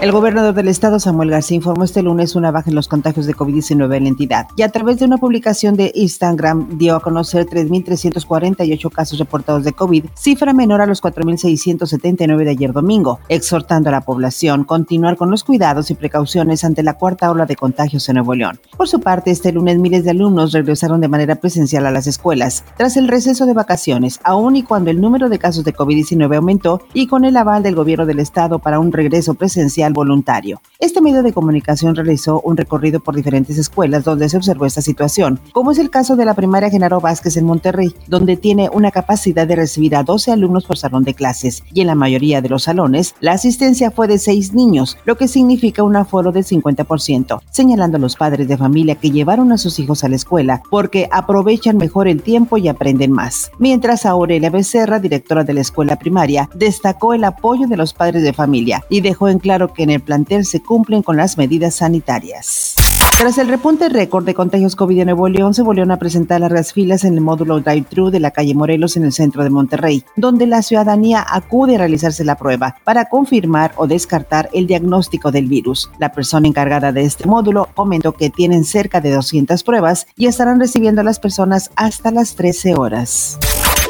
El gobernador del estado, Samuel García, informó este lunes una baja en los contagios de COVID-19 en la entidad y a través de una publicación de Instagram dio a conocer 3.348 casos reportados de COVID, cifra menor a los 4.679 de ayer domingo, exhortando a la población continuar con los cuidados y precauciones ante la cuarta ola de contagios en Nuevo León. Por su parte, este lunes miles de alumnos regresaron de manera presencial a las escuelas tras el receso de vacaciones, aun y cuando el número de casos de COVID-19 aumentó y con el aval del gobierno del estado para un regreso presencial voluntario. Este medio de comunicación realizó un recorrido por diferentes escuelas donde se observó esta situación, como es el caso de la primaria Genaro Vázquez en Monterrey, donde tiene una capacidad de recibir a 12 alumnos por salón de clases y en la mayoría de los salones la asistencia fue de 6 niños, lo que significa un aforo del 50%, señalando a los padres de familia que llevaron a sus hijos a la escuela porque aprovechan mejor el tiempo y aprenden más. Mientras Aurelia Becerra, directora de la escuela primaria, destacó el apoyo de los padres de familia y dejó en claro que en el plantel se cumplen con las medidas sanitarias. Tras el repunte récord de contagios COVID en Nuevo León, se volvieron a presentar largas filas en el módulo drive-thru de la calle Morelos en el centro de Monterrey, donde la ciudadanía acude a realizarse la prueba para confirmar o descartar el diagnóstico del virus. La persona encargada de este módulo comentó que tienen cerca de 200 pruebas y estarán recibiendo a las personas hasta las 13 horas.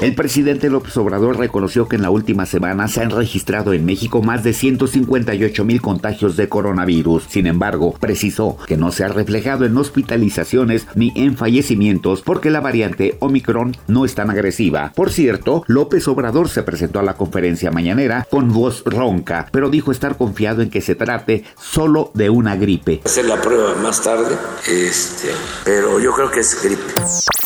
El presidente López Obrador reconoció que en la última semana se han registrado en México más de 158 mil contagios de coronavirus. Sin embargo, precisó que no se ha reflejado en hospitalizaciones ni en fallecimientos porque la variante Omicron no es tan agresiva. Por cierto, López Obrador se presentó a la conferencia mañanera con voz ronca, pero dijo estar confiado en que se trate solo de una gripe. Hacer la prueba más tarde, este, pero yo creo que es gripe.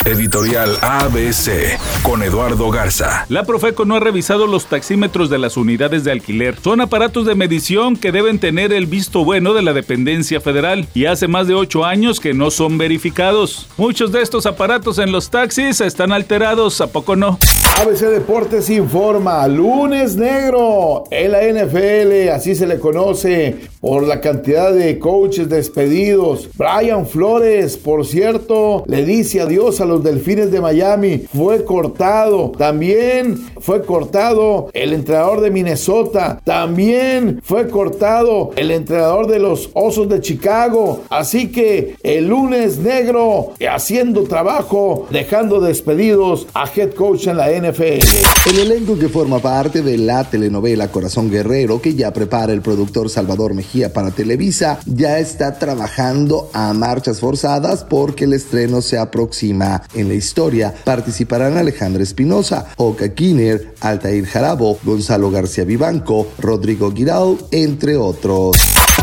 Editorial ABC con Eduardo Garza. La Profeco no ha revisado los taxímetros de las unidades de alquiler. Son aparatos de medición que deben tener el visto bueno de la dependencia federal y hace más de ocho años que no son verificados. Muchos de estos aparatos en los taxis están alterados, ¿a poco no? ABC Deportes informa, lunes negro en la NFL, así se le conoce por la cantidad de coaches despedidos. Brian Flores, por cierto, le dice adiós a los Delfines de Miami, fue cortado. También fue cortado el entrenador de Minnesota, también fue cortado el entrenador de los Osos de Chicago. Así que el lunes negro haciendo trabajo, dejando despedidos a head coach en la NFL. El elenco que forma parte de la telenovela Corazón Guerrero, que ya prepara el productor Salvador Mejía para Televisa, ya está trabajando a marchas forzadas porque el estreno se aproxima. En la historia participarán Alejandra Espinosa, Oka Kiner, Altair Jarabo, Gonzalo García Vivanco, Rodrigo Guirao, entre otros.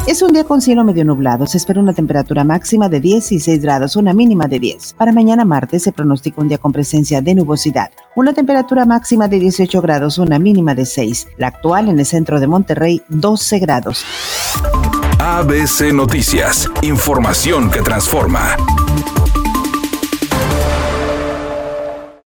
Es un día con cielo medio nublado. Se espera una temperatura máxima de 16 grados, una mínima de 10. Para mañana martes se pronostica un día con presencia de nubosidad. Una temperatura máxima de 18 grados, una mínima de 6. La actual en el centro de Monterrey, 12 grados. ABC Noticias. Información que transforma.